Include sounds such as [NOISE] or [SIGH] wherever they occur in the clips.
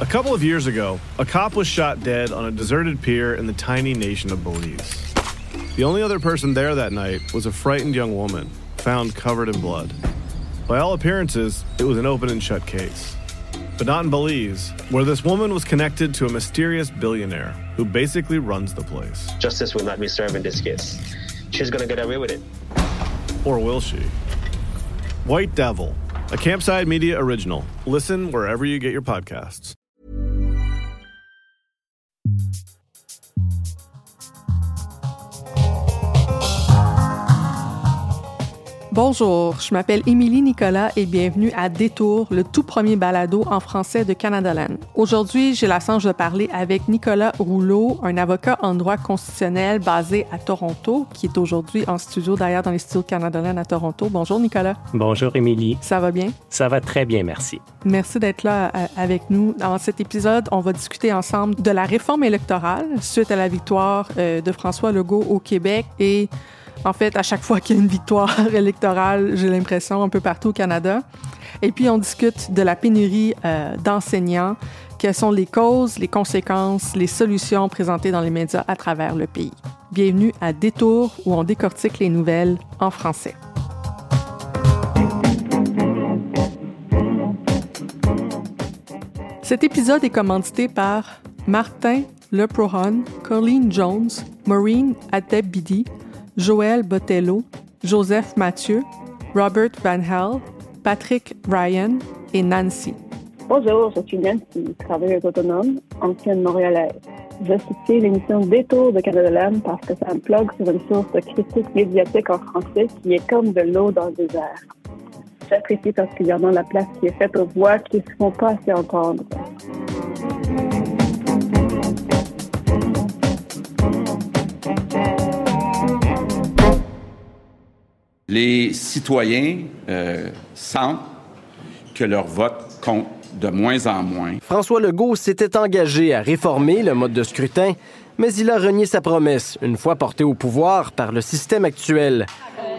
A couple of years ago, a cop was shot dead on a deserted pier in the tiny nation of Belize. The only other person there that night was a frightened young woman, found covered in blood. By all appearances, it was an open and shut case. But not in Belize, where this woman was connected to a mysterious billionaire who basically runs the place. Justice will not be served in this case. She's gonna get away with it. Or will she? White Devil, a Campside Media original. Listen wherever you get your podcasts. Bonjour, je m'appelle Émilie Nicolas et bienvenue à Détour, le tout premier balado en français de Canadaland. Aujourd'hui, j'ai la chance de parler avec Nicolas Rouleau, un avocat en droit constitutionnel basé à Toronto, qui est aujourd'hui en studio d'ailleurs dans les studios de Canadaland à Toronto. Bonjour Nicolas. Bonjour Émilie. Ça va bien? Ça va très bien, merci. Merci d'être là euh, avec nous. Dans cet épisode, on va discuter ensemble de la réforme électorale suite à la victoire euh, de François Legault au Québec et en fait, à chaque fois qu'il y a une victoire [LAUGHS] électorale, j'ai l'impression, un peu partout au Canada. Et puis, on discute de la pénurie euh, d'enseignants, quelles sont les causes, les conséquences, les solutions présentées dans les médias à travers le pays? Bienvenue à Détour, où on décortique les nouvelles en français. Cet épisode est commandité par Martin Leprohon, Colleen Jones, Maureen Adebidi, Joël Botello, Joseph Mathieu, Robert Van Hel, Patrick Ryan et Nancy. Bonjour, je suis Nancy, travailleuse autonome, ancienne montréalaise. Je soutiens l'émission Détour de Canada parce que ça me plug sur une source de critique médiatique en français qui est comme de l'eau dans le désert. J'apprécie particulièrement la place qui est faite aux voix qui ne se font pas assez entendre. Les citoyens euh, sentent que leur vote compte de moins en moins. François Legault s'était engagé à réformer le mode de scrutin, mais il a renié sa promesse une fois porté au pouvoir par le système actuel.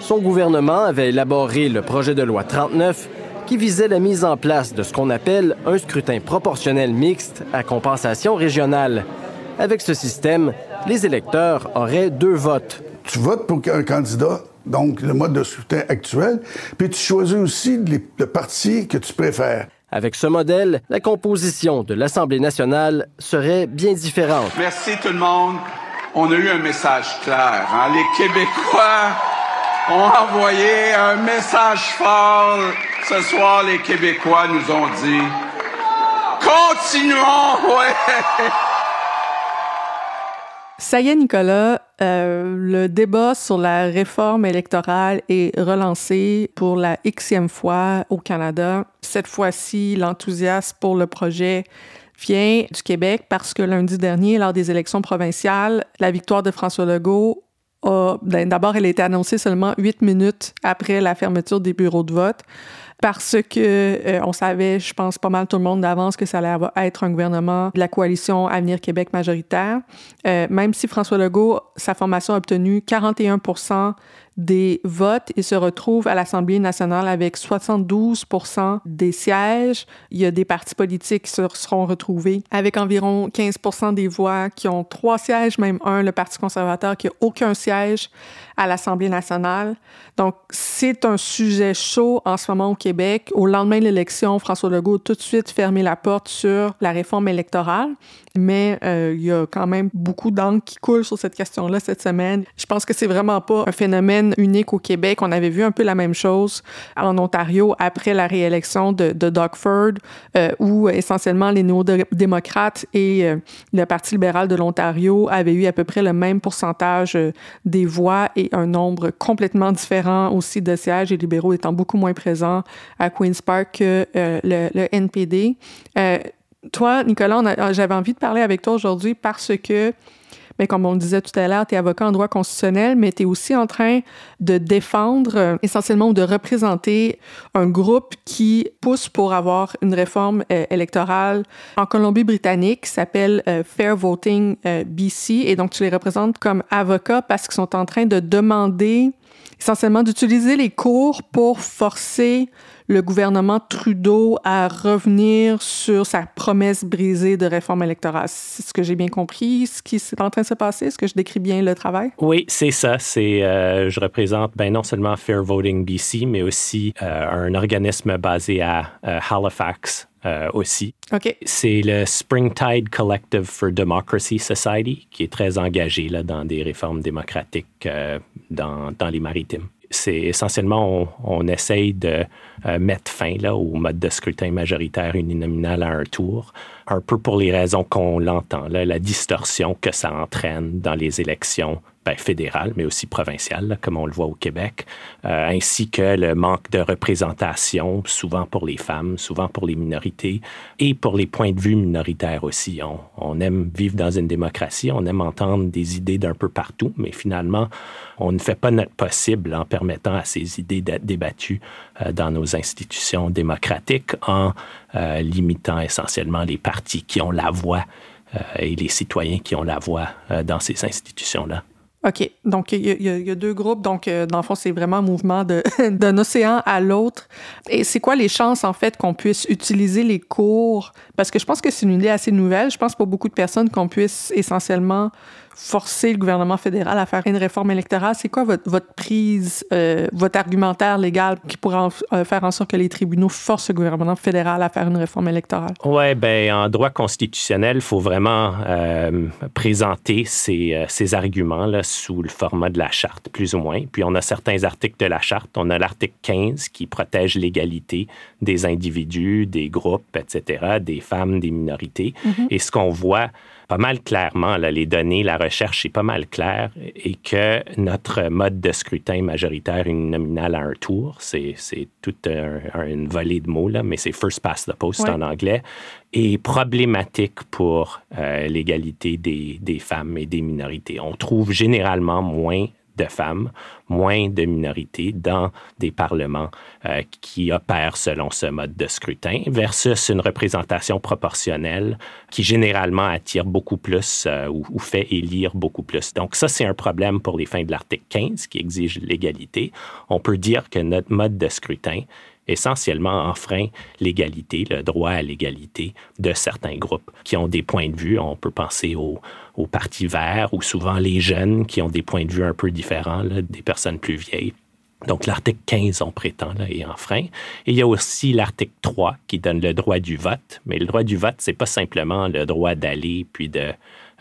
Son gouvernement avait élaboré le projet de loi 39 qui visait la mise en place de ce qu'on appelle un scrutin proportionnel mixte à compensation régionale. Avec ce système, les électeurs auraient deux votes. Tu votes pour un candidat? Donc le mode de scrutin actuel, puis tu choisis aussi le parti que tu préfères. Avec ce modèle, la composition de l'Assemblée nationale serait bien différente. Merci tout le monde. On a eu un message clair. Hein? Les Québécois ont envoyé un message fort. Ce soir, les Québécois nous ont dit Continuons! Ouais. Ça y est, Nicolas, euh, le débat sur la réforme électorale est relancé pour la xème fois au Canada. Cette fois-ci, l'enthousiasme pour le projet vient du Québec parce que lundi dernier, lors des élections provinciales, la victoire de François Legault ben, d'abord, elle a été annoncée seulement huit minutes après la fermeture des bureaux de vote parce que euh, on savait, je pense pas mal tout le monde d'avance que ça allait être un gouvernement de la coalition Avenir Québec majoritaire. Euh, même si François Legault, sa formation a obtenu 41 des votes et se retrouve à l'Assemblée nationale avec 72 des sièges. Il y a des partis politiques qui se seront retrouvés avec environ 15 des voix qui ont trois sièges, même un, le Parti conservateur qui n'a aucun siège à l'Assemblée nationale. Donc, c'est un sujet chaud en ce moment au Québec. Au lendemain de l'élection, François Legault a tout de suite fermé la porte sur la réforme électorale, mais euh, il y a quand même beaucoup d'encre qui coule sur cette question-là cette semaine. Je pense que c'est vraiment pas un phénomène unique au Québec. On avait vu un peu la même chose en Ontario après la réélection de, de Doug Ford, euh, où essentiellement les néo-démocrates et euh, le Parti libéral de l'Ontario avaient eu à peu près le même pourcentage des voix et un nombre complètement différent aussi de sièges et libéraux étant beaucoup moins présents à Queen's Park que euh, le, NPD. Euh, toi, Nicolas, j'avais envie de parler avec toi aujourd'hui parce que mais comme on le disait tout à l'heure, tu es avocat en droit constitutionnel, mais tu es aussi en train de défendre euh, essentiellement ou de représenter un groupe qui pousse pour avoir une réforme euh, électorale en Colombie-Britannique qui s'appelle euh, Fair Voting BC. Et donc, tu les représentes comme avocat parce qu'ils sont en train de demander essentiellement d'utiliser les cours pour forcer le gouvernement Trudeau à revenir sur sa promesse brisée de réforme électorale. C'est ce que j'ai bien compris, ce qui est en train de se passer? Est-ce que je décris bien le travail? Oui, c'est ça. C'est, euh, je représente ben, non seulement Fair Voting BC, mais aussi euh, un organisme basé à euh, Halifax, aussi. OK. C'est le Springtide Collective for Democracy Society qui est très engagé là, dans des réformes démocratiques dans, dans les maritimes c'est essentiellement, on, essaye de euh, mettre fin là, au mode de scrutin majoritaire uninominal à un tour, un peu pour les raisons qu'on l'entend, la distorsion que ça entraîne dans les élections ben, fédérales, mais aussi provinciales, comme on le voit au Québec, euh, ainsi que le manque de représentation, souvent pour les femmes, souvent pour les minorités, et pour les points de vue minoritaires aussi. On, on aime vivre dans une démocratie, on aime entendre des idées d'un peu partout, mais finalement, on ne fait pas notre possible en permettant à ces idées d'être débattues euh, dans nos institutions démocratiques en euh, limitant essentiellement les partis qui ont la voix et les citoyens qui ont la voix dans ces institutions-là. OK. Donc, il y, a deux groupes. Donc, euh, dans le fond, c'est vraiment un mouvement [LAUGHS] d'un océan à l'autre. Et c'est quoi les chances, en fait, qu'on puisse utiliser les cours? Parce que je pense que c'est une idée assez nouvelle. Je pense pour beaucoup de personnes qu'on puisse essentiellement forcer le gouvernement fédéral à faire une réforme électorale? C'est quoi votre, votre prise, euh, votre argumentaire légal qui pourrait euh, faire en sorte que les tribunaux forcent le gouvernement fédéral à faire une réforme électorale? Oui, bien, en droit constitutionnel, il faut vraiment euh, présenter ces, ces arguments là, sous le format de la charte, plus ou moins. Puis on a certains articles de la charte. On a l'article 15 qui protège l'égalité des individus, des groupes, etc., des femmes, des minorités. Mm-hmm. Et ce qu'on voit, pas mal clairement, là, les données, la recherche est pas mal claire et que notre mode de scrutin majoritaire uninominal à un tour, c'est, toute une volée de mots, là, mais c'est first past the post en anglais, est problématique pour euh, l'égalité des, des femmes et des minorités. On trouve généralement moins de femmes, moins de minorités dans des parlements euh, qui opèrent selon ce mode de scrutin versus une représentation proportionnelle qui généralement attire beaucoup plus euh, ou, ou, fait élire beaucoup plus. Donc ça, c'est un problème pour les fins de l'article 15 qui exige l'égalité. On peut dire que notre mode de scrutin essentiellement enfreint l'égalité, le droit à l'égalité de certains groupes qui ont des points de vue. On peut penser aux, aux partis verts ou souvent les jeunes qui ont des points de vue un peu différents des personnes plus vieilles. Donc, l'article 15, on prétend, là, est enfreint. Et il y a aussi l'article 3 qui donne le droit du vote. Mais le droit du vote, c'est pas simplement le droit d'aller puis de,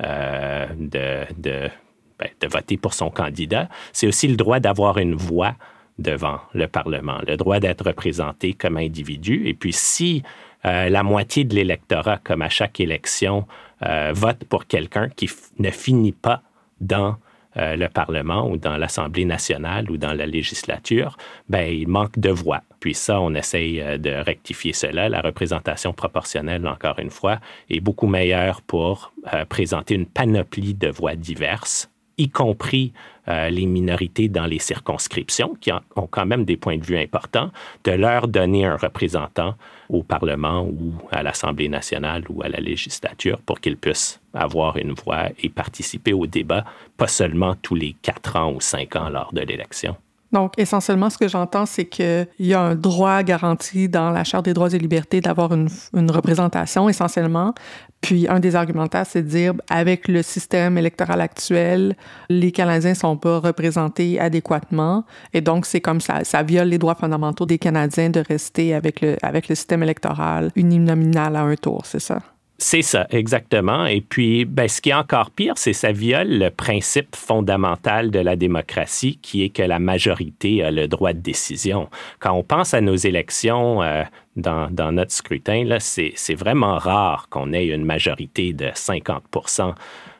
euh, de, ben, de voter pour son candidat. C'est aussi le droit d'avoir une voix devant le Parlement, le droit d'être représenté comme individu. Et puis si euh, la moitié de l'électorat, comme à chaque élection, euh, vote pour quelqu'un qui ne finit pas dans euh, le Parlement ou dans l'Assemblée nationale ou dans la législature, ben, il manque de voix. Puis ça, on essaye de rectifier cela. La représentation proportionnelle, encore une fois, est beaucoup meilleure pour présenter une panoplie de voix diverses y compris euh, les minorités dans les circonscriptions, qui ont quand même des points de vue importants, de leur donner un représentant au Parlement ou à l'Assemblée nationale ou à la législature pour qu'ils puissent avoir une voix et participer au débat, pas seulement tous les quatre ans ou cinq ans lors de l'élection. Donc, essentiellement, ce que j'entends, c'est qu'il y a un droit garanti dans la Charte des droits et libertés d'avoir une, une, représentation, essentiellement. Puis, un des argumentaires, c'est de dire, avec le système électoral actuel, les Canadiens ne sont pas représentés adéquatement. Et donc, c'est comme ça, ça viole les droits fondamentaux des Canadiens de rester avec le, avec le système électoral uninominal à un tour, c'est ça? C'est ça, exactement. Et puis, ben, ce qui est encore pire, c'est ça viole le principe fondamental de la démocratie, qui est que la majorité a le droit de décision. Quand on pense à nos élections euh, dans, dans, notre scrutin, c'est vraiment rare qu'on ait une majorité de 50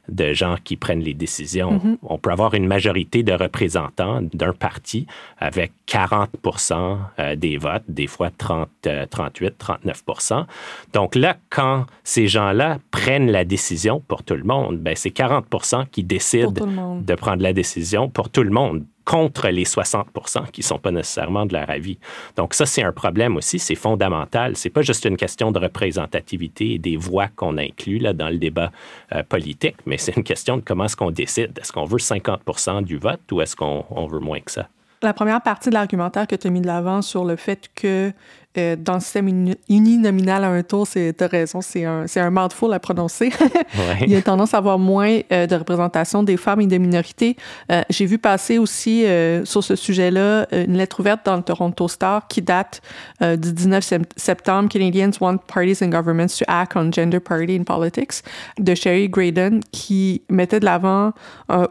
de gens qui prennent les décisions. Mhm. On peut avoir une majorité de représentants d'un parti avec 40% euh, des votes, des fois 30, 38, 39% Donc là, quand ces gens-là prennent la décision pour tout le monde, ben c'est 40% qui décident de prendre la décision pour tout le monde contre les 60 qui ne sont pas nécessairement de leur avis. Donc ça, c'est un problème aussi, c'est fondamental. C'est pas juste une question de représentativité et des voix qu'on inclut là, dans le débat euh, politique, mais c'est une question de comment est-ce qu'on décide. Est-ce qu'on veut 50 du vote ou est-ce qu'on veut moins que ça? La première partie de l'argumentaire que tu as mis de l'avant sur le fait que euh, dans le système uninominal à un tour, tu as raison, c'est un, un mouthful à prononcer. [LAUGHS] Il y a tendance à avoir moins euh, de représentation des femmes et des minorités. Euh, j'ai vu passer aussi sur ce sujet-là une lettre ouverte dans le Toronto Star qui date du 19 septembre, Canadians want parties and governments to act on gender parity in politics, de Sherry Graydon, qui mettait de l'avant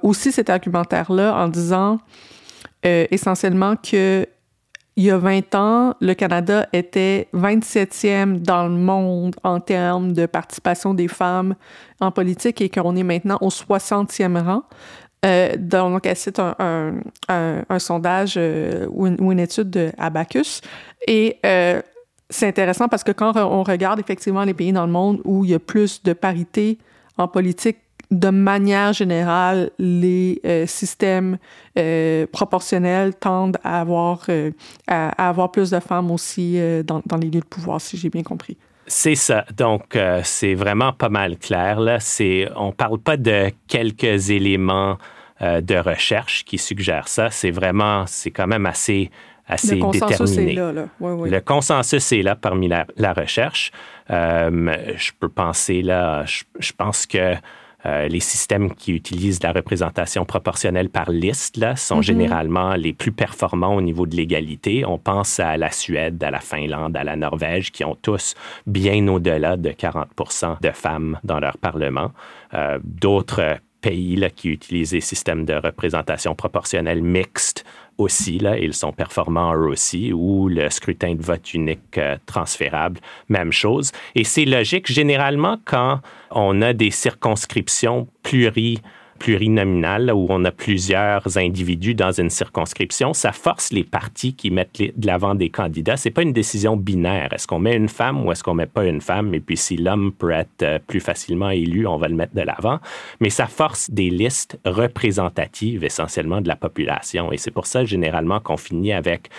aussi cet argumentaire-là en disant essentiellement que il y a 20 ans, le Canada était 27e dans le monde en termes de participation des femmes en politique et qu'on est maintenant au 60e rang. Euh, donc, elle cite un, un, sondage euh, ou, une, étude de Abacus. Et euh, c'est intéressant parce que quand on regarde effectivement les pays dans le monde où il y a plus de parité en politique de manière générale, les euh, systèmes euh, proportionnels tendent à avoir, euh, à, avoir plus de femmes aussi dans, dans, les lieux de pouvoir, si j'ai bien compris. C'est ça. Donc, c'est vraiment pas mal clair. Là. On ne parle pas de quelques éléments de recherche qui suggèrent ça. C'est vraiment, c'est quand même assez, assez Le consensus déterminé. Est là, là. Oui, oui. Le consensus est là parmi la, la recherche. je peux penser là, je, je pense que euh, les systèmes qui utilisent la représentation proportionnelle par liste là, sont mm-hmm. généralement les plus performants au niveau de l'égalité. On pense à la Suède, à la Finlande, à la Norvège, qui ont tous bien au-delà de 40% de femmes dans leur Parlement. Euh, d'autres pays là, qui utilisent des systèmes de représentation proportionnelle mixte aussi, là, ils sont performants eux aussi, ou le scrutin de vote unique euh, transférable, même chose. Et c'est logique, généralement, quand on a des circonscriptions pluri plurinominal, où on a plusieurs individus dans une circonscription, ça force les partis qui mettent de l'avant des candidats. C'est pas une décision binaire. Est-ce qu'on met une femme ou est-ce qu'on met pas une femme? Et puis si l'homme peut être euh, plus facilement élu, on va le mettre de l'avant. Mais ça force des listes représentatives essentiellement de la population. Et c'est pour ça généralement qu'on finit avec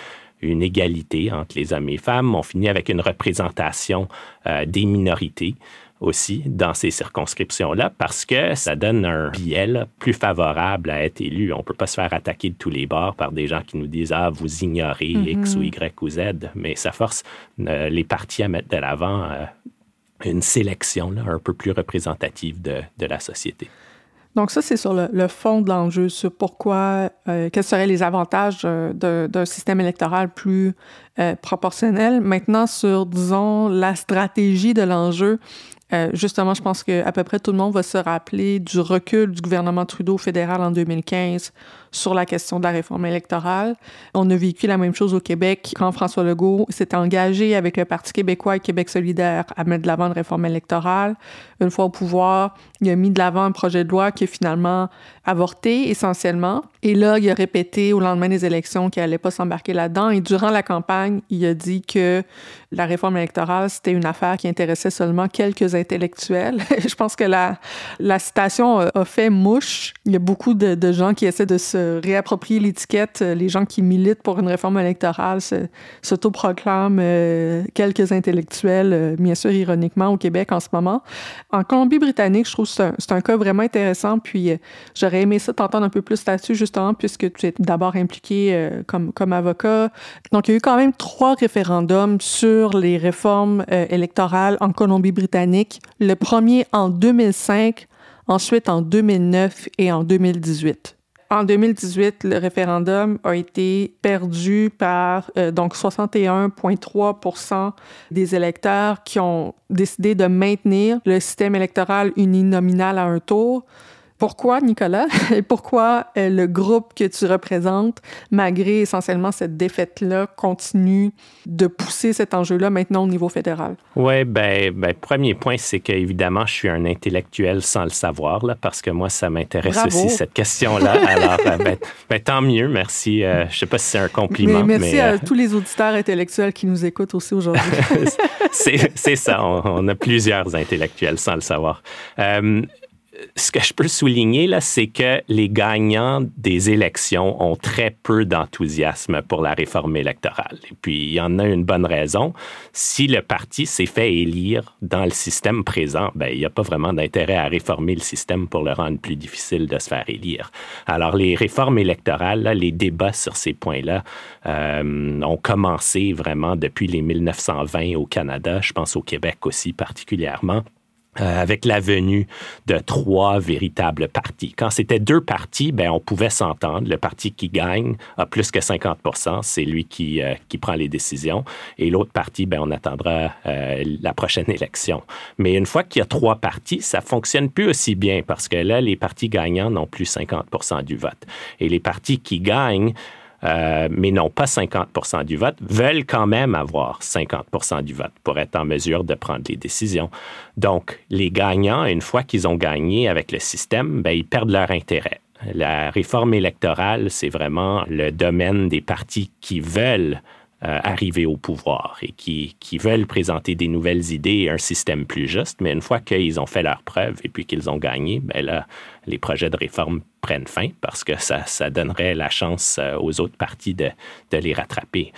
une égalité entre les hommes et les femmes. On finit avec une représentation euh, des minorités aussi dans ces circonscriptions-là parce que ça donne un biais plus favorable à être élu. On ne peut pas se faire attaquer de tous les bords par des gens qui nous disent Ah, vous ignorez X ou mhm. Y ou Z, mais ça force euh, les partis à mettre de l'avant euh, une sélection là, un peu plus représentative de, de la société. Donc ça, c'est sur le, fond de l'enjeu, sur pourquoi, euh, quels seraient les avantages d'un système électoral plus proportionnel. Maintenant, sur, disons, la stratégie de l'enjeu, euh, justement, je pense qu'à peu près tout le monde va se rappeler du recul du gouvernement Trudeau fédéral en 2015 sur la question de la réforme électorale. On a vécu la même chose au Québec quand François Legault s'est engagé avec le Parti québécois et Québec solidaire à mettre de l'avant une réforme électorale. Une fois au pouvoir, il a mis de l'avant un projet de loi qui a finalement avorté essentiellement. Et là, il a répété au lendemain des élections qu'il n'allait pas s'embarquer là-dedans. Et durant la campagne, il a dit que la réforme électorale, c'était une affaire qui intéressait seulement quelques intellectuels. [LAUGHS] Je pense que la, citation a fait mouche. Il y a beaucoup de gens qui essaient de se réapproprier l'étiquette. Euh, les gens qui militent pour une réforme électorale s'autoproclament euh, quelques intellectuels, euh, bien sûr ironiquement, au Québec en ce moment. En Colombie-Britannique, je trouve que c'est un, cas vraiment intéressant. Puis j'aurais aimé ça t'entendre un peu plus là-dessus, justement, puisque tu es d'abord impliqué comme, comme avocat. Donc, il y a eu quand même trois référendums sur les réformes électorales en Colombie-Britannique. Le premier en 2005, ensuite en 2009 et en 2018. En 2018, le référendum a été perdu par euh, donc 61,3% des électeurs qui ont décidé de maintenir le système électoral uninominal à un tour. Pourquoi, Nicolas? [LAUGHS] Et pourquoi euh, le groupe que tu représentes, malgré essentiellement cette défaite-là, continue de pousser cet enjeu-là maintenant au niveau fédéral? Oui, ben, ben, premier point, c'est qu'évidemment, je suis un intellectuel sans le savoir, là, parce que moi, ça m'intéresse aussi, cette question-là. [LAUGHS] Alors, euh, ben, ben, tant mieux, merci. Euh, je ne sais pas si c'est un compliment. Mais merci à tous les auditeurs intellectuels qui nous écoutent aussi aujourd'hui. [LAUGHS] c'est ça, on, on, a plusieurs intellectuels sans le savoir ce que je peux souligner, là, c'est que les gagnants des élections ont très peu d'enthousiasme pour la réforme électorale. Et puis, il y en a une bonne raison. Si le parti s'est fait élire dans le système présent, ben, il n'y a pas vraiment d'intérêt à réformer le système pour le rendre plus difficile de se faire élire. Alors, les réformes électorales, là, les débats sur ces points-là euh, ont commencé vraiment depuis les 1920 au Canada, je pense au Québec aussi particulièrement. Euh, avec la venue de trois véritables partis. Quand c'était deux partis, ben, on pouvait s'entendre. Le parti qui gagne a plus que 50% c'est lui qui, euh, qui prend les décisions. Et l'autre parti, ben, on attendra euh, la prochaine [LAUGHS] élection. Mais une fois qu'il y a trois partis, ça fonctionne plus aussi bien parce que là, les partis gagnants n'ont plus 50% du vote. Et les partis qui gagnent euh, mais n'ont pas 50 du vote, veulent quand même avoir 50 du vote pour être en mesure de prendre les décisions. Donc, les gagnants, une fois qu'ils ont gagné avec le système, ben, ils perdent leur intérêt. La réforme électorale, c'est vraiment le domaine des partis qui veulent euh, arriver au pouvoir et qui, qui, veulent présenter des nouvelles idées et un système plus juste. Mais une fois qu'ils ont fait leur preuve et puis qu'ils ont gagné, ben là, les projets de réforme prennent fin parce que ça, ça donnerait la chance euh, aux autres partis de, de les rattraper.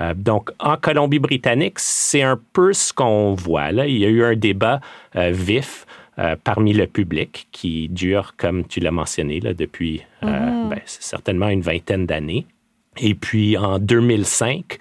Euh, donc, en Colombie-Britannique, c'est un peu ce qu'on voit. Là. Il y a eu un débat vif parmi le public qui dure, comme tu l'as mentionné, là, depuis mm-hmm. ben, certainement une vingtaine d'années. Et puis en 2005,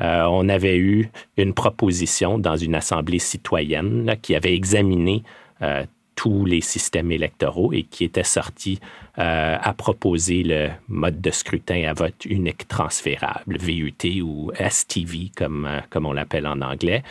euh, on avait eu une proposition dans une assemblée citoyenne qui avait examiné euh, tous les systèmes électoraux et qui était sorti euh, à proposer le mode de scrutin à vote unique transférable, VUT ou STV comme, comme on l'appelle en anglais.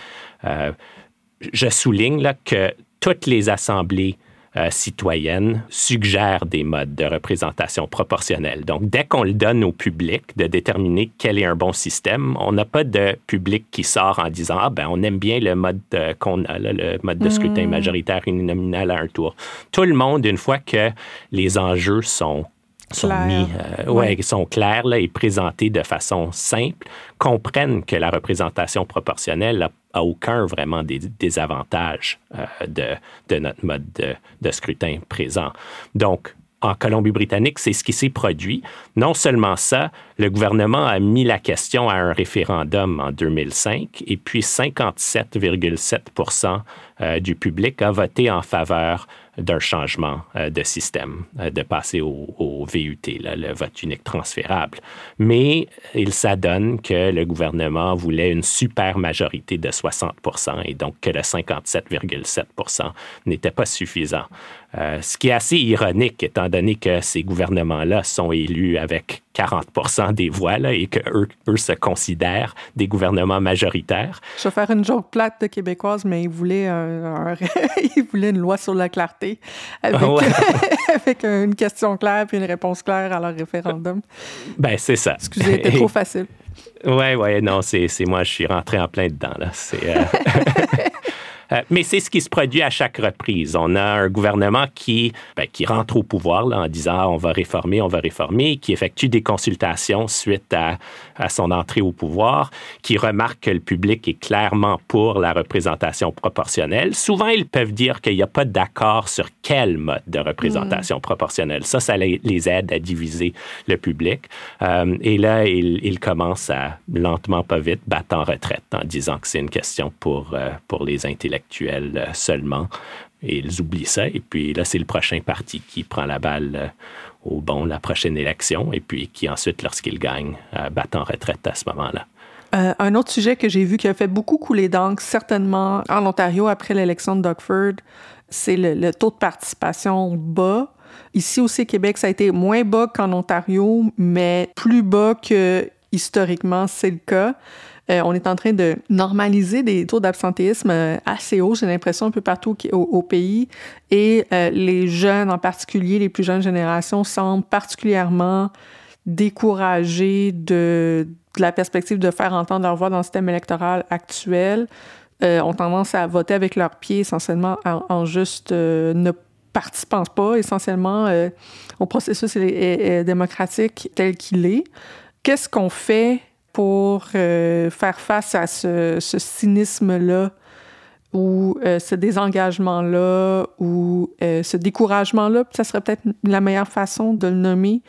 je souligne là, que toutes les assemblées euh, citoyenne suggère des modes de représentation proportionnelle. Donc, dès qu'on le donne au public de déterminer quel est un bon système, on n'a pas de public qui sort en disant ah ben on aime bien le mode euh, qu'on a, le mode de scrutin hmm. majoritaire uninominal à un tour. Tout le monde, une fois que les enjeux sont sont mis, euh, ouais, sont clairs là, et présentés de façon simple, comprennent que la représentation proportionnelle n'a aucun vraiment des désavantages euh, de, de, notre mode de, de, scrutin présent. Donc, en Colombie-Britannique, c'est ce qui s'est produit. Non seulement ça, le gouvernement a mis la question à un référendum en 2005 et puis 57,7% euh, du public a voté en faveur d'un changement euh, de système, euh, de passer au, VUT, le vote unique transférable. Mais il s'adonne que le gouvernement voulait une super majorité de 60 et donc que le 57,7 n'était pas suffisant. Euh, ce qui est assez ironique, étant donné que ces gouvernements-là sont élus avec 40 des voix et qu'eux eux se considèrent des gouvernements majoritaires. Je vais faire une joke plate de québécoise, mais ils voulaient, [LAUGHS] ils voulaient une loi sur la clarté avec, [LAUGHS] avec une question claire puis une réponse claire à leur référendum. Ben, c'est ça. Excusez, c'était trop [LAUGHS] facile. Oui, oui, non, c'est moi, je suis rentré en plein dedans. Là. Euh, [LAUGHS] Euh, mais c'est ce qui se produit à chaque reprise. On a un gouvernement qui, ben, qui rentre au pouvoir là, en disant ah, on va réformer, on va réformer, qui effectue des consultations suite à, à, son entrée au pouvoir, qui remarque que le public est clairement pour la représentation proportionnelle. Souvent, ils peuvent dire qu'il n'y a pas d'accord sur quel mode de représentation mm. proportionnelle. Ça, ça les aide à diviser le public. Euh, et là, ils, ils, commencent à, lentement, pas vite, battre en retraite en disant que c'est une question pour, euh, pour les intellectuels actuelle euh, seulement. Et ils oublient ça. Et puis là, c'est le prochain parti qui prend la balle euh, au bon la prochaine élection et puis qui ensuite, lorsqu'il gagne, euh, bat en retraite à ce moment-là. un autre sujet que j'ai vu qui a fait beaucoup couler d'encre, certainement en Ontario après l'élection de Doug c'est le, taux de participation bas. Ici aussi, au Québec, ça a été moins bas qu'en Ontario, mais plus bas que historiquement c'est le cas. Euh, on est en train de normaliser des taux d'absentéisme euh, assez hauts, j'ai l'impression, un peu partout au, pays. Et les jeunes, en particulier les plus jeunes générations, semblent particulièrement découragés de, la perspective de faire entendre leur voix dans le système électoral actuel. ont tendance à voter avec leurs pieds essentiellement en, juste ne participant pas essentiellement au processus démocratique tel qu'il est. Qu'est-ce qu'on fait pour euh, faire face à ce, cynisme-là ou euh, ce désengagement-là ou euh, ce découragement-là? Ça serait peut-être la meilleure façon de le nommer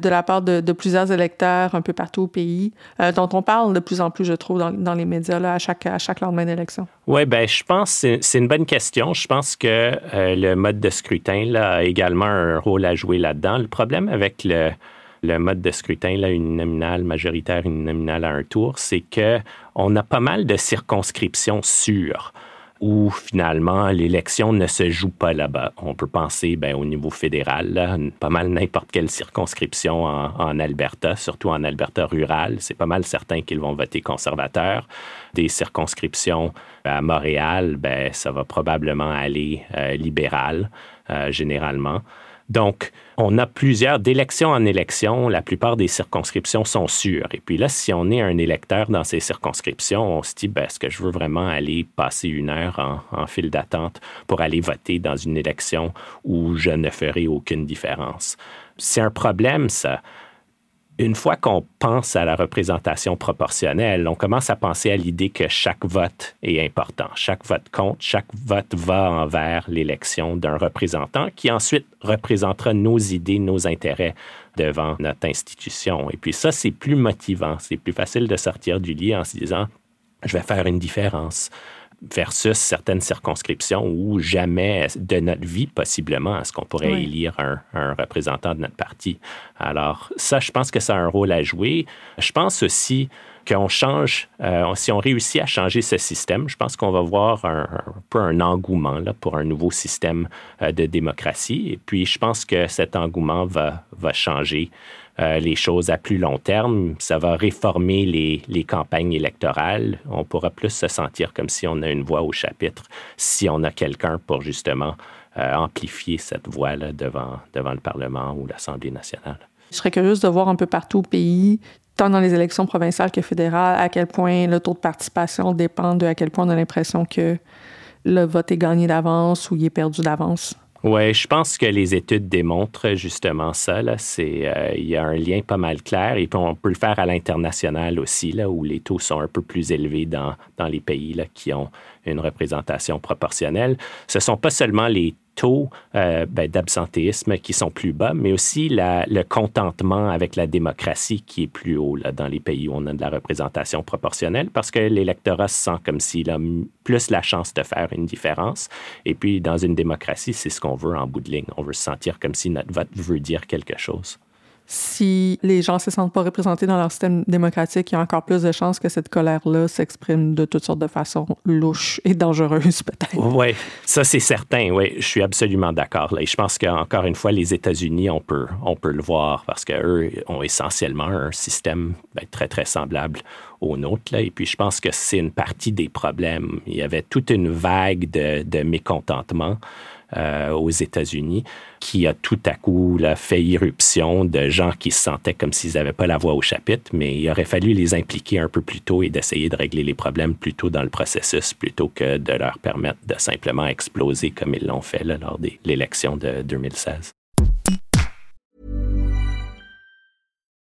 de la part de, plusieurs électeurs un peu partout au pays, dont on parle de plus en plus, je trouve, dans, les médias là, à, chaque, à chaque lendemain d'élection? Oui, ben je pense que c'est une bonne question. Je pense que le mode de scrutin a également un rôle à jouer là-dedans. Le problème avec le, le mode de scrutin, là, une nominale majoritaire, une nominale à un tour, c'est qu'on a pas mal de circonscriptions sûres où finalement l'élection ne se joue pas là-bas. On peut penser ben, au niveau fédéral, pas mal n'importe quelle circonscription en, Alberta, surtout en Alberta rural, c'est pas mal certain qu'ils vont voter conservateur. Des circonscriptions à Montréal, ben, ça va probablement aller euh, libéral euh, généralement. Donc, on a plusieurs, d'élection en élection, la plupart des circonscriptions sont sûres. Et puis là, si on est un électeur dans ces circonscriptions, on se dit, ben, est-ce que je veux vraiment aller passer une heure en, en file d'attente pour aller voter dans une élection où je ne ferai aucune différence? C'est un problème, ça une fois qu'on pense à la représentation proportionnelle, on commence à penser à l'idée que chaque vote est important. Chaque vote compte, chaque vote va envers l'élection d'un représentant qui ensuite représentera nos idées, nos intérêts devant notre institution. Et puis ça, c'est plus motivant. C'est plus facile de sortir du lit en se disant, je vais faire une différence versus certaines circonscriptions où jamais de notre vie, possiblement, est-ce qu'on pourrait élire un, représentant de notre parti? Alors, ça, je pense que ça a un rôle à jouer. Je pense aussi qu'on change, euh, si on réussit à changer ce système, je pense qu'on va voir un, peu un engouement là, pour un nouveau système euh, de démocratie. Et puis, je pense que cet engouement va, va changer euh, les choses à plus long terme. Ça va réformer les, les, campagnes électorales. On pourra plus se sentir comme si on a une voix au chapitre, si on a quelqu'un pour justement euh, amplifier cette voix-là devant, devant le Parlement ou l'Assemblée nationale. Je serais curieuse de voir un peu partout au pays, tant dans les élections provinciales que fédérales, à quel point le taux de participation dépend de à quel point on a l'impression que le vote est gagné d'avance ou il est perdu d'avance. Oui, je pense que les études démontrent justement ça. Euh, il y a un lien pas mal clair et puis on peut le faire à l'international aussi, là, où les taux sont un peu plus élevés dans, les pays qui ont une représentation proportionnelle. Ce ne sont pas seulement les taux euh, ben, d'absentéisme qui sont plus bas, mais aussi le contentement avec la démocratie qui est plus haut dans les pays où on a de la représentation proportionnelle parce que l'électorat se sent comme s'il a plus la chance de faire une différence. Et puis, dans une démocratie, c'est ce qu'on veut en bout de ligne. On veut se sentir comme si notre vote veut dire quelque chose si les gens se sentent pas représentés dans leur système démocratique, il y a encore plus de chances que cette colère-là s'exprime de toutes sortes de façons louches et dangereuses, [LAUGHS] peut-être. Oui, ça c'est certain. Oui, je suis absolument d'accord. Et je pense qu'encore une fois, les États-Unis, on peut, on peut le voir parce qu'eux ont essentiellement un système ben, très, très semblable au nôtre. Là. Et puis, je pense que c'est une partie des problèmes. Il y avait toute une vague de, mécontentement euh, aux États-Unis, qui a tout à coup fait irruption de gens qui se sentaient comme s'ils n'avaient pas la voix au chapitre, mais il aurait fallu les impliquer un peu plus tôt et d'essayer de régler les problèmes plus tôt dans le processus plutôt que de leur permettre de simplement exploser comme ils l'ont fait lors de l'élection de 2016.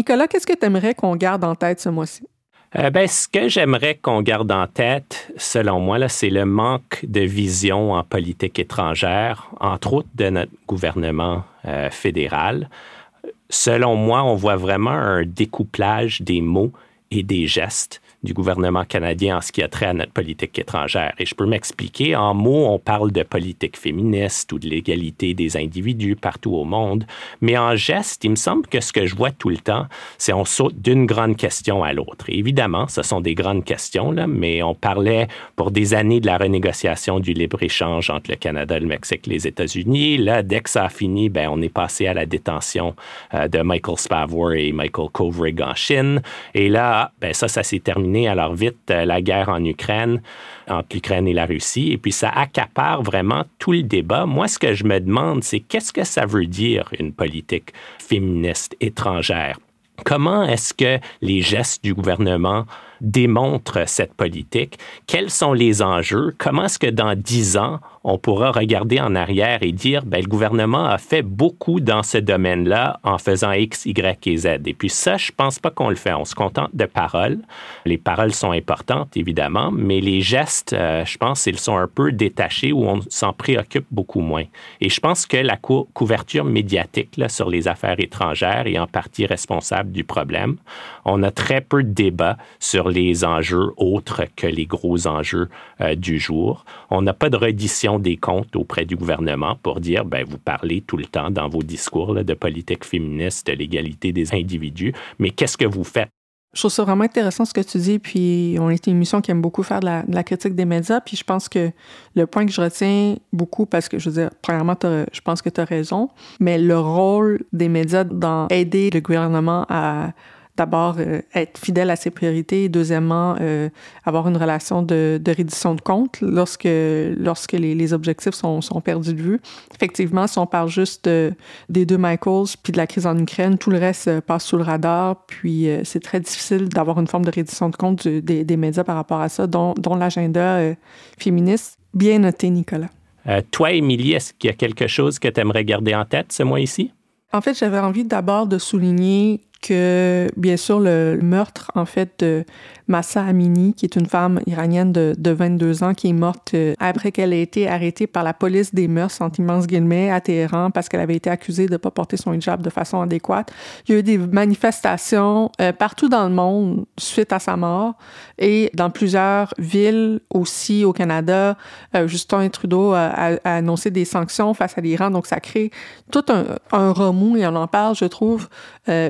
Nicolas, qu'est-ce que tu aimerais qu'on garde en tête ce mois-ci? Euh, ben, ce que j'aimerais qu'on garde en tête, selon moi, c'est le manque de vision en politique étrangère, entre autres de notre gouvernement euh, fédéral. selon moi, on voit vraiment un découplage des mots et des gestes du gouvernement canadien en ce qui a trait à notre politique étrangère. Et je peux m'expliquer. En mots, on parle de politique féministe ou de l'égalité des individus partout au monde. Mais en geste, il me semble que ce que je vois tout le temps, c'est on saute d'une grande question à l'autre. Évidemment, ce sont des grandes questions, mais on parlait pour des années de la renégociation du libre-échange entre le Canada, le Mexique et les États-Unis. Là, dès que ça a fini, ben, on est passé à la détention euh, de Michael Spavor et Michael Kovrig en Chine. Et là, ben, ça, ça s'est terminé alors vite euh, la guerre en Ukraine, entre l'Ukraine et la Russie, et puis ça accapare vraiment tout le débat. Moi, ce que je me demande, c'est qu'est-ce que ça veut dire une politique féministe étrangère? Comment est-ce que les gestes du gouvernement démontrent cette politique? Quels sont les enjeux? Comment est-ce que dans dix ans, on pourra regarder en arrière et dire, ben, le gouvernement a fait beaucoup dans ce domaine-là en faisant X, Y et Z. Et puis ça, je pense pas qu'on le fait. On se contente de paroles. Les paroles sont importantes, évidemment, mais les gestes, euh, je pense, ils sont un peu détachés ou on s'en préoccupe beaucoup moins. Et je pense que la couverture médiatique sur les affaires étrangères est en partie responsable du problème. On a très peu de débats sur les enjeux autres que les gros enjeux euh, du jour. On n'a pas de reddition des comptes auprès du gouvernement pour dire, ben, vous parlez tout le temps dans vos discours de politique féministe, de l'égalité des individus, mais qu'est-ce que vous faites? Je trouve ça vraiment intéressant ce que tu dis, puis on est une émission qui aime beaucoup faire de la, critique des médias, puis je pense que le point que je retiens beaucoup, parce que je veux dire, premièrement, je pense que tu as raison, mais le rôle des médias dans aider le gouvernement à d'abord euh, être fidèle à ses priorités et deuxièmement euh, avoir une relation de, de, reddition de compte lorsque, lorsque les, les objectifs sont, sont, perdus de vue. Effectivement, si on parle juste des deux Michaels puis de la crise en Ukraine, tout le reste euh, passe sous le radar, puis c'est très difficile d'avoir une forme de reddition de compte des, des, médias par rapport à ça, dont, dont l'agenda féministe. Bien noté, Nicolas. toi, Émilie, est-ce qu'il y a quelque chose que tu aimerais garder en tête ce mois ici? En fait, j'avais envie d'abord de souligner que, bien sûr, le meurtre, en fait, de Massa Amini, qui est une femme iranienne de, de 22 ans, qui est morte euh, après qu'elle ait été arrêtée par la police des mœurs, entre immenses guillemets, à Téhéran, parce qu'elle avait été accusée de ne pas porter son hijab de façon adéquate. Il y a eu des manifestations euh, partout dans le monde suite à sa mort et dans plusieurs villes aussi au Canada. Euh, Justin Trudeau a, annoncé des sanctions face à l'Iran, donc ça crée tout un, un remous, et on en parle, je trouve,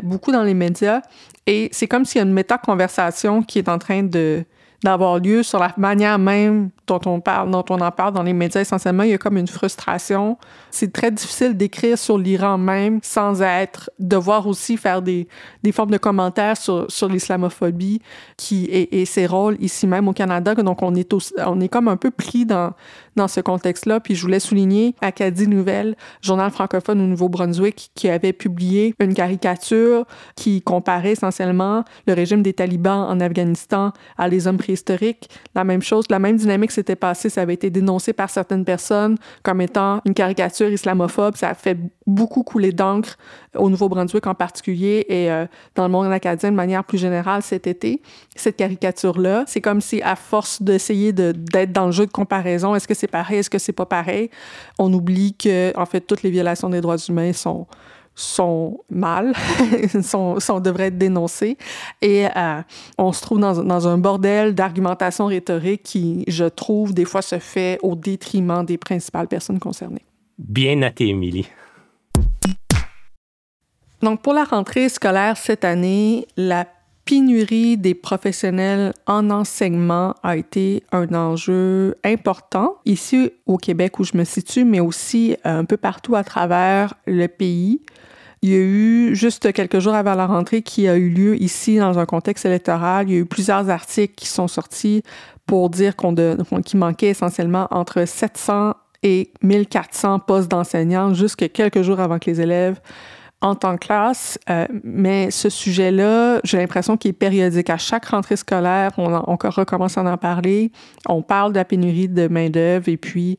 beaucoup dans les médias. Et c'est comme s'il y a une méta-conversation qui est en train de d'avoir lieu sur la manière même dont on parle, dont on en parle dans les médias essentiellement, il y a comme une frustration. C'est très difficile d'écrire sur l'Iran même sans être, devoir aussi faire des, des formes de commentaires sur, sur l'islamophobie qui et, ses rôles ici même au Canada. Donc on est on est comme un peu pris dans dans ce contexte-là. Puis je voulais souligner Acadie Nouvelle, journal francophone au Nouveau-Brunswick, qui avait publié une caricature qui comparait essentiellement le régime des talibans en Afghanistan à les hommes préhistoriques. La même chose, la même dynamique passée. Ça avait été dénoncé par certaines personnes comme étant une caricature islamophobe. Ça a fait beaucoup couler d'encre au Nouveau-Brunswick en particulier et euh, dans le monde acadien de manière plus générale cet été. Cette caricature-là, c'est comme si à force d'essayer d'être dans le jeu de comparaison, est-ce que c'est pareil, est-ce que c'est pas pareil, on oublie que en fait toutes les violations des droits humains sont sont mal, [LAUGHS] sont, sont, devraient être dénoncées. Et euh, on se trouve dans, dans un bordel d'argumentation rhétorique qui, je trouve, des fois se fait au détriment des principales personnes concernées. Bien noté, Émilie. Donc, pour la rentrée scolaire cette année, la pénurie des professionnels en enseignement a été un enjeu important ici au Québec où je me situe, mais aussi un peu partout à travers le pays. Il y a eu, juste quelques jours avant la rentrée, qui a eu lieu ici dans un contexte électoral, il y a eu plusieurs articles qui sont sortis pour dire qu'on qu'il manquait essentiellement entre 700 et 1400 postes d'enseignants jusque quelques jours avant que les élèves en tant que classe, euh, mais ce sujet-là, j'ai l'impression qu'il est périodique. À chaque rentrée scolaire, on, on, recommence à en parler. On parle de la pénurie de main-d'œuvre et puis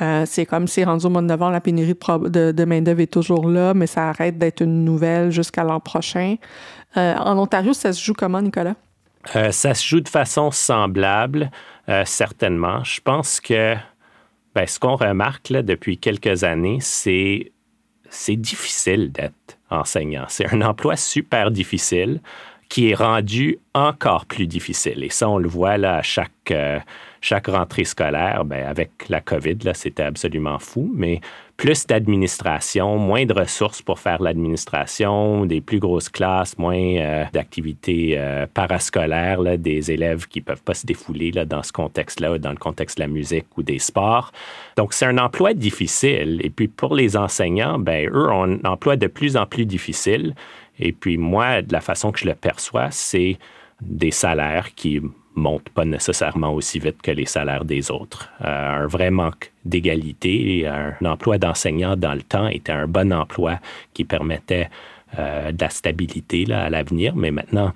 euh, c'est comme si rendu au mois de novembre, la pénurie de, main-d'œuvre est toujours là, mais ça arrête d'être une nouvelle jusqu'à l'an prochain. Euh, en Ontario, ça se joue comment, Nicolas? Ça se joue de façon semblable, certainement. Je pense que ben, ce qu'on remarque depuis quelques années, c'est c'est difficile d'être enseignant. C'est un emploi super difficile qui est rendu encore plus difficile. Et ça, on le voit à chaque, euh, chaque rentrée scolaire. Bien, avec la COVID, là, c'était absolument fou, mais plus d'administration, moins de ressources pour faire l'administration, des plus grosses classes, moins euh, d'activités euh, parascolaires, là, des élèves qui ne peuvent pas se défouler là, dans ce contexte-là, dans le contexte de la musique ou des sports. Donc, c'est un emploi difficile. Et puis, pour les enseignants, ben, eux ont un emploi de plus en plus difficile. Et puis moi, de la façon que je le perçois, c'est des salaires qui montent pas nécessairement aussi vite que les salaires des autres. Euh, un vrai manque d'égalité, un emploi d'enseignant dans le temps était un bon emploi qui permettait euh, de la stabilité à l'avenir, mais maintenant,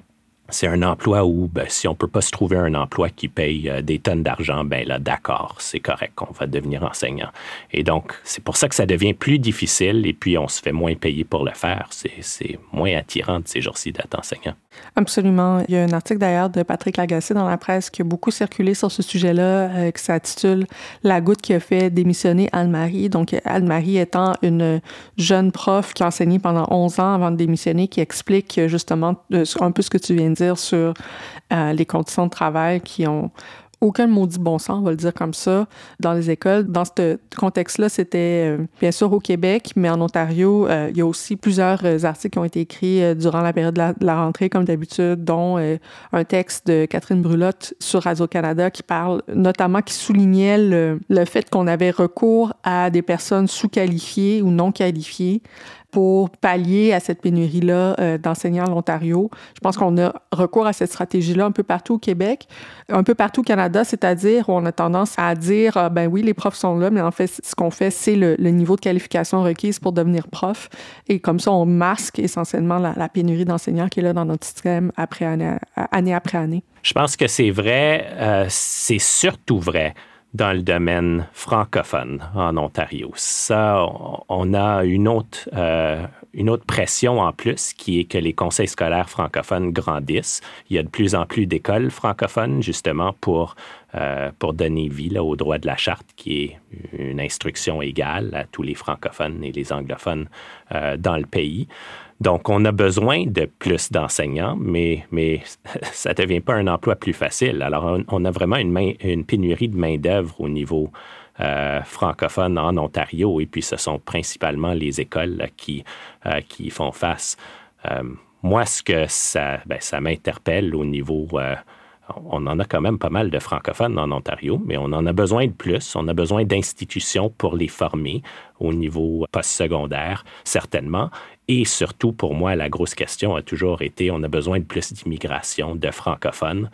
c'est un emploi où, ben, si on ne peut pas se trouver un emploi qui paye euh, des tonnes d'argent, ben là, d'accord, c'est correct qu'on va devenir enseignant. Et donc, c'est pour ça que ça devient plus difficile et puis on se fait moins payer pour le faire. C'est moins attirant de ces jours-ci d'être enseignant. Absolument. Il y a un article d'ailleurs de Patrick Lagacé dans la presse qui a beaucoup circulé sur ce sujet-là, euh, qui s'intitule La goutte qui a fait démissionner Anne-Marie. Donc, Anne-Marie étant une jeune prof qui a enseigné pendant 11 ans avant de démissionner, qui explique justement euh, un peu ce que tu viens de dire sur euh, les conditions de travail qui ont aucun maudit bon sens, on va le dire comme ça, dans les écoles. Dans ce contexte-là, c'était euh, bien sûr au Québec, mais en Ontario, euh, il y a aussi plusieurs articles qui ont été écrits durant la période de la, rentrée, comme d'habitude, dont un texte de Catherine Brulotte sur Radio-Canada qui parle notamment, qui soulignait le, le fait qu'on avait recours à des personnes sous-qualifiées ou non qualifiées pour pallier à cette pénurie-là euh, d'enseignants à l'Ontario. Je pense qu'on a recours à cette stratégie-là un peu partout au Québec, un peu partout au Canada, c'est-à-dire où on a tendance à dire, ah, ben oui, les profs sont là, mais en fait, ce qu'on fait, c'est le, niveau de qualification requise pour devenir prof. Et comme ça, on masque essentiellement la, pénurie d'enseignants qui est là dans notre système année après année. Je pense que c'est vrai, euh, c'est surtout vrai dans le domaine francophone en Ontario. Ça, on a une autre, euh, une autre pression en plus qui est que les conseils scolaires francophones grandissent. Il y a de plus en plus d'écoles francophones justement pour, euh, pour donner vie là, au droit de la charte qui est une instruction égale à tous les francophones et les anglophones euh, dans le pays. Donc, on a besoin de plus d'enseignants, mais, mais [LAUGHS] ça ne devient pas un emploi plus facile. Alors, on, a vraiment une, une pénurie de main-d'œuvre au niveau euh, francophone en Ontario, et puis ce sont principalement les écoles qui, euh, qui font face. Euh, moi, ce que ça, ben, ça m'interpelle au niveau on en a quand même pas mal de francophones en Ontario, mais on en a besoin de plus. On a besoin d'institutions pour les former au niveau postsecondaire, certainement. Et surtout, pour moi, la grosse question a toujours été, on a besoin de plus d'immigration de francophones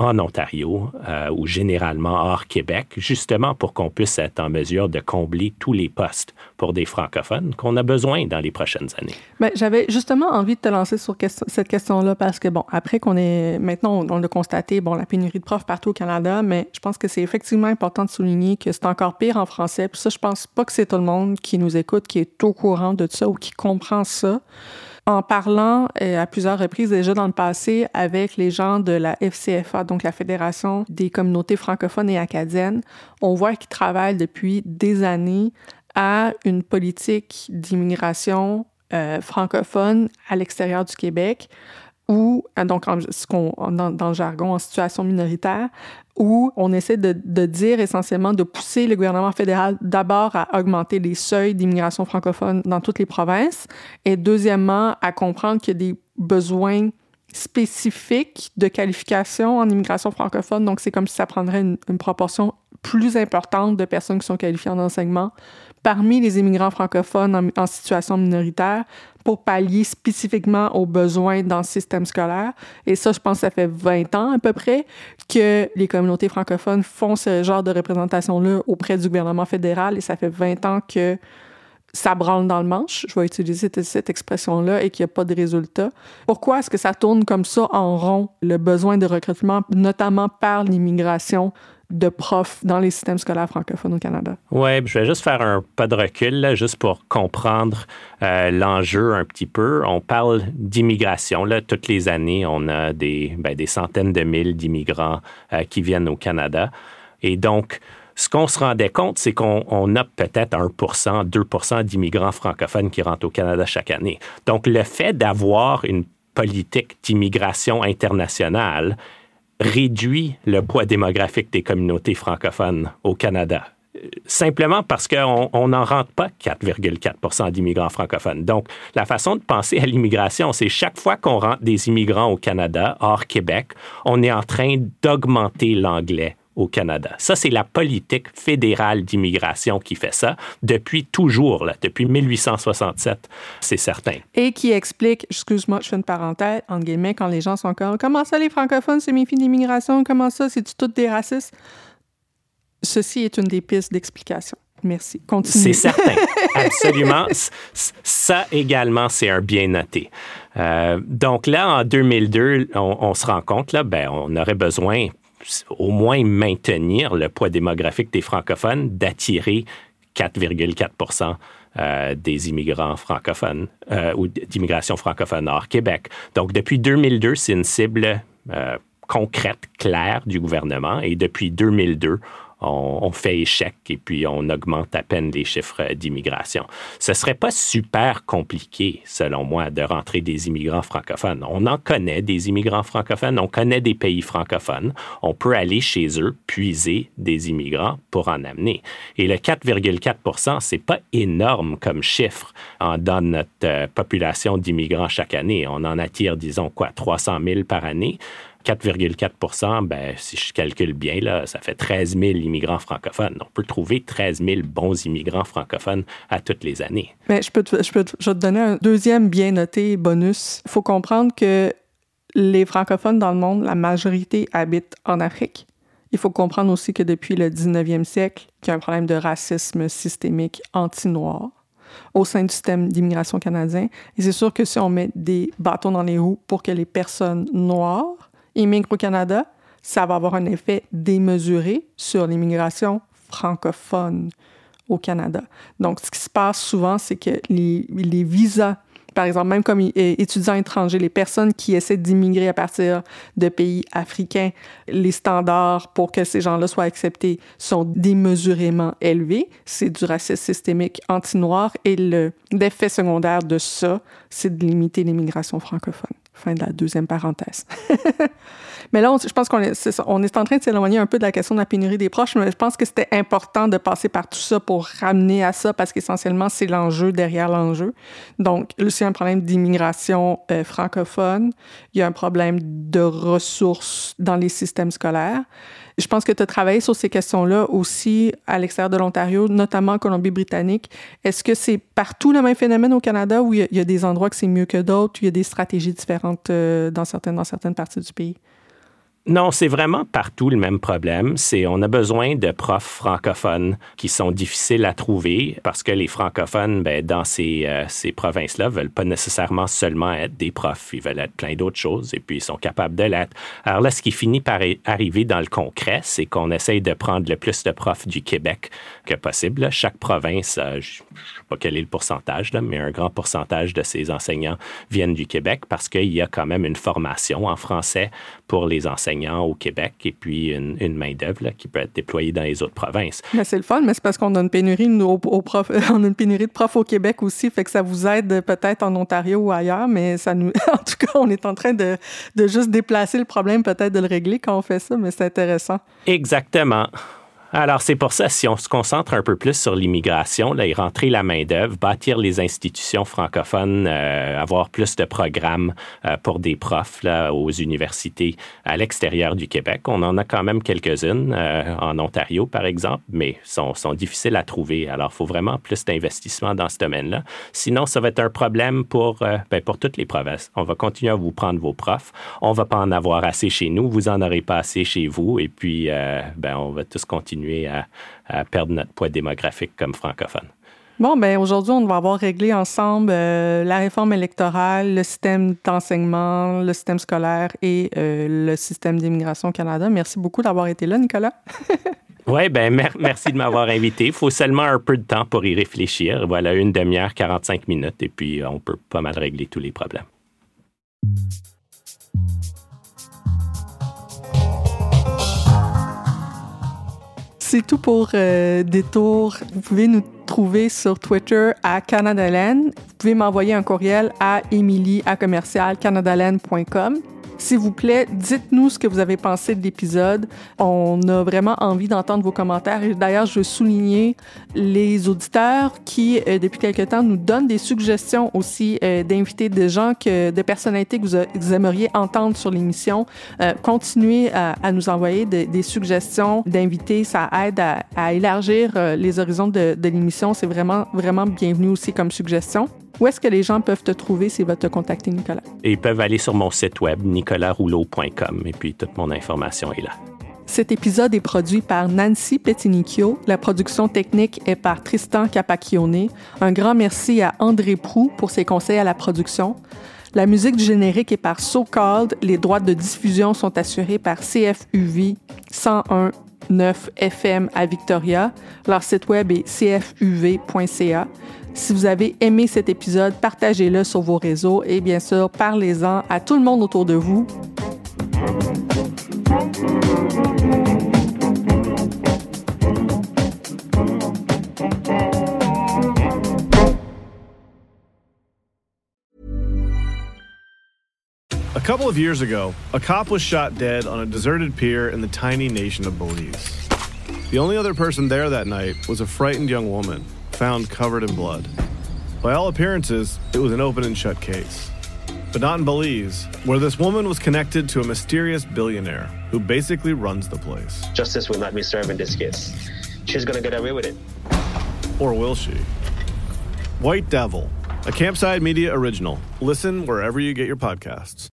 en Ontario euh, ou généralement hors Québec, justement pour qu'on puisse être en mesure de combler tous les postes pour des francophones qu'on a besoin dans les prochaines années. Mais j'avais justement envie de te lancer sur cette question-là parce que, bon, après qu'on est, maintenant, on, a constaté, bon, la pénurie de profs partout au Canada, mais je pense que c'est effectivement important de souligner que c'est encore pire en français. Puis ça, je pense pas que c'est tout le monde qui nous écoute qui est au courant de ça ou qui comprend ça en parlant euh, à plusieurs reprises déjà dans le passé avec les gens de la FCFA, donc la Fédération des communautés francophones et acadiennes, on voit qu'ils travaillent depuis des années à une politique d'immigration euh, francophone à l'extérieur du Québec ou donc ce qu'on dans, le jargon en situation minoritaire, où on essaie de, de, dire essentiellement de pousser le gouvernement fédéral d'abord à augmenter les seuils d'immigration francophone dans toutes les provinces et deuxièmement à comprendre qu'il y a des besoins spécifiques de qualification en immigration francophone. Donc, c'est comme si ça prendrait une, une, proportion plus importante de personnes qui sont qualifiées en enseignement parmi les immigrants francophones en, situation minoritaire pour pallier spécifiquement aux besoins dans le système scolaire. Et ça, je pense que ça fait 20 ans à peu près que les communautés francophones font ce genre de représentation-là auprès du gouvernement fédéral et ça fait 20 ans que ça branle dans le manche, je vais utiliser cette, expression-là, et qu'il n'y a pas de résultat. Pourquoi est-ce que ça tourne comme ça en rond, le besoin de recrutement, notamment par l'immigration de profs dans les systèmes scolaires francophones au Canada? Oui, je vais juste faire un pas de recul, là, juste pour comprendre euh, l'enjeu un petit peu. On parle d'immigration. Là, toutes les années, on a des, ben, des centaines de mille d'immigrants euh, qui viennent au Canada. Et donc, ce qu'on se rendait compte, c'est qu'on a peut-être 1% 2% d'immigrants francophones qui rentrent au Canada chaque année. Donc, le fait d'avoir une politique d'immigration internationale réduit le poids démographique des communautés francophones au Canada simplement parce qu'on n'en rentre pas 4,4% d'immigrants francophones. Donc, la façon de penser à l'immigration, c'est chaque fois qu'on rentre des immigrants au Canada, hors Québec, on est en train d'augmenter l'anglais au Canada. Ça, c'est la politique fédérale d'immigration qui fait ça depuis toujours, là, depuis 1867, c'est certain. Et qui explique, excuse-moi, je fais une parenthèse, en guillemets, quand les gens sont encore, comment ça les francophones, c'est mes filles d'immigration, comment ça, c'est-tu toutes des racistes? Ceci est une des pistes d'explication. Merci. Continue. C'est certain. [LAUGHS] Absolument. Ça également, c'est un bien noté. Euh, donc là, en 2002, on, se rend compte, là, ben, on aurait besoin au moins maintenir le poids démographique des francophones, d'attirer 4,4 euh, des immigrants francophones euh, ou d'immigration francophone hors Québec. Donc, depuis 2002, c'est une cible concrète, claire du gouvernement. Et depuis 2002, on, fait échec et puis on augmente à peine les chiffres d'immigration. Ce serait pas super compliqué, selon moi, de rentrer des immigrants francophones. On en connaît des immigrants francophones, on connaît des pays francophones. On peut aller chez eux puiser des immigrants pour en amener. Et le 4,4 c'est pas énorme comme chiffre dans notre euh, population d'immigrants chaque année. On en attire, disons, quoi, 300 000 par année. 4,4 ben, si je calcule bien, là, ça fait 13 000 immigrants francophones. On peut trouver 13 000 bons immigrants francophones à toutes les années. Mais je peux, peux je vais te donner un deuxième bien noté bonus. Il faut comprendre que les francophones dans le monde, la majorité habitent en Afrique. Il faut comprendre aussi que depuis le 19e siècle, il y a un problème de racisme systémique anti-noir au sein du système d'immigration canadien. Et c'est sûr que si on met des bâtons dans les roues pour que les personnes noires immigrent au Canada, ça va avoir un effet démesuré sur l'immigration francophone au Canada. Donc, ce qui se passe souvent, c'est que les, les visas par exemple, même comme étudiants étrangers, les personnes qui essaient d'immigrer à partir de pays africains, les standards pour que ces gens-là soient acceptés sont démesurément élevés. C'est du racisme systémique anti-noir et l'effet secondaire de ça, c'est de limiter l'immigration francophone. Fin de la deuxième parenthèse. [LAUGHS] mais là, je pense qu'on est, en train de s'éloigner un peu de la question de la pénurie des proches, mais je pense que c'était important de passer par tout ça pour ramener à ça parce qu'essentiellement, c'est l'enjeu derrière l'enjeu. Donc, c'est un problème d'immigration euh, francophone. Il y a un problème de ressources dans les systèmes scolaires. Je pense que tu as travaillé sur ces questions-là aussi à l'extérieur de l'Ontario, notamment en Colombie-Britannique. Est-ce que c'est partout le même phénomène au Canada ou il y, a des endroits que c'est mieux que d'autres, il y a des stratégies différentes euh, dans certaines parties du pays? Non, c'est vraiment partout le même problème. C'est on a besoin de profs francophones qui sont difficiles à trouver parce que les francophones, ben, dans ces, euh, ces provinces-là, veulent pas nécessairement seulement être des profs. Ils veulent être plein d'autres choses et puis ils sont capables de l'être. Alors là, ce qui finit par arriver dans le concret, c'est qu'on essaye de prendre le plus de profs du Québec que possible. Chaque province, je ne sais pas quel est le pourcentage, mais un grand pourcentage de ces enseignants viennent du Québec parce qu'il y a quand même une formation en français pour les enseignants au Québec et puis une, main-d'œuvre qui peut être déployée dans les autres provinces. Mais c'est le fun, mais c'est parce qu'on a une pénurie au, prof, [LAUGHS] on a une pénurie de profs au Québec aussi, fait que ça vous aide peut-être en Ontario ou ailleurs, mais ça nous, [LAUGHS] en tout cas, on est en train de, de juste déplacer le problème, peut-être de le régler quand on fait ça, mais c'est intéressant. Exactement. Alors, c'est pour ça, si on se concentre un peu plus sur l'immigration, là, y rentrer la main-d'œuvre, bâtir les institutions francophones, euh, avoir plus de programmes euh, pour des profs là, aux universités à l'extérieur du Québec. On en a quand même quelques-unes euh, en Ontario, par exemple, mais sont, sont difficiles à trouver. Alors, il faut vraiment plus d'investissement dans ce domaine-là. Sinon, ça va être un problème pour, ben, pour toutes les provinces. On va continuer à vous prendre vos profs. On va pas en avoir assez chez nous. Vous en aurez pas assez chez vous. Et puis, ben, on va tous continuer à, perdre notre poids démographique comme francophone. Bon, ben aujourd'hui, on va avoir réglé ensemble euh, la réforme électorale, le système d'enseignement, le système scolaire et euh, le système d'immigration au Canada. Merci beaucoup d'avoir été là, Nicolas. [LAUGHS] oui, ben merci de m'avoir invité. Il faut seulement un peu de temps pour y réfléchir. Voilà, une demi-heure, 45 minutes, et puis on peut pas mal régler tous les problèmes. C'est tout pour euh, Détour. Vous pouvez nous trouver sur Twitter à Canadaland. Vous pouvez m'envoyer un courriel à emily à s'il vous plaît, dites-nous ce que vous avez pensé de l'épisode. On a vraiment envie d'entendre vos commentaires. Et d'ailleurs, je veux souligner les auditeurs qui, euh, depuis quelque temps, nous donnent des suggestions aussi euh, d'inviter des gens, que, de personnalités que vous, aimeriez entendre sur l'émission. Euh, continuez à, nous envoyer des suggestions d'invités. Ça aide à, élargir les horizons de, de l'émission. C'est vraiment, vraiment bienvenu aussi comme suggestion. Où est-ce que les gens peuvent te trouver? S'ils veulent te contacter, Nicolas? ils peuvent aller sur mon site web, et puis toute mon information est là. Cet épisode est produit par Nancy Petinicchio. La production technique est par Tristan Capacchione. Un grand merci à André Prou pour ses conseils à la production. La musique du générique est par So Called. Les droits de diffusion sont assurés par CFUV 101.9 FM à Victoria. Leur site web est cfuv.ca. Si vous avez aimé cet épisode, partagez-le sur vos réseaux et bien sûr, parlez-en à tout le monde autour de vous. A couple of years ago, a cop was shot dead on a deserted pier in the tiny nation of Belize. The only other person there that night was a frightened young woman. Found covered in blood. By all appearances, it was an open and shut case. But not in Belize, where this woman was connected to a mysterious billionaire who basically runs the place. Justice will not be served in this case. She's gonna get away with it. Or will she? White Devil, a Campside Media original. Listen wherever you get your podcasts.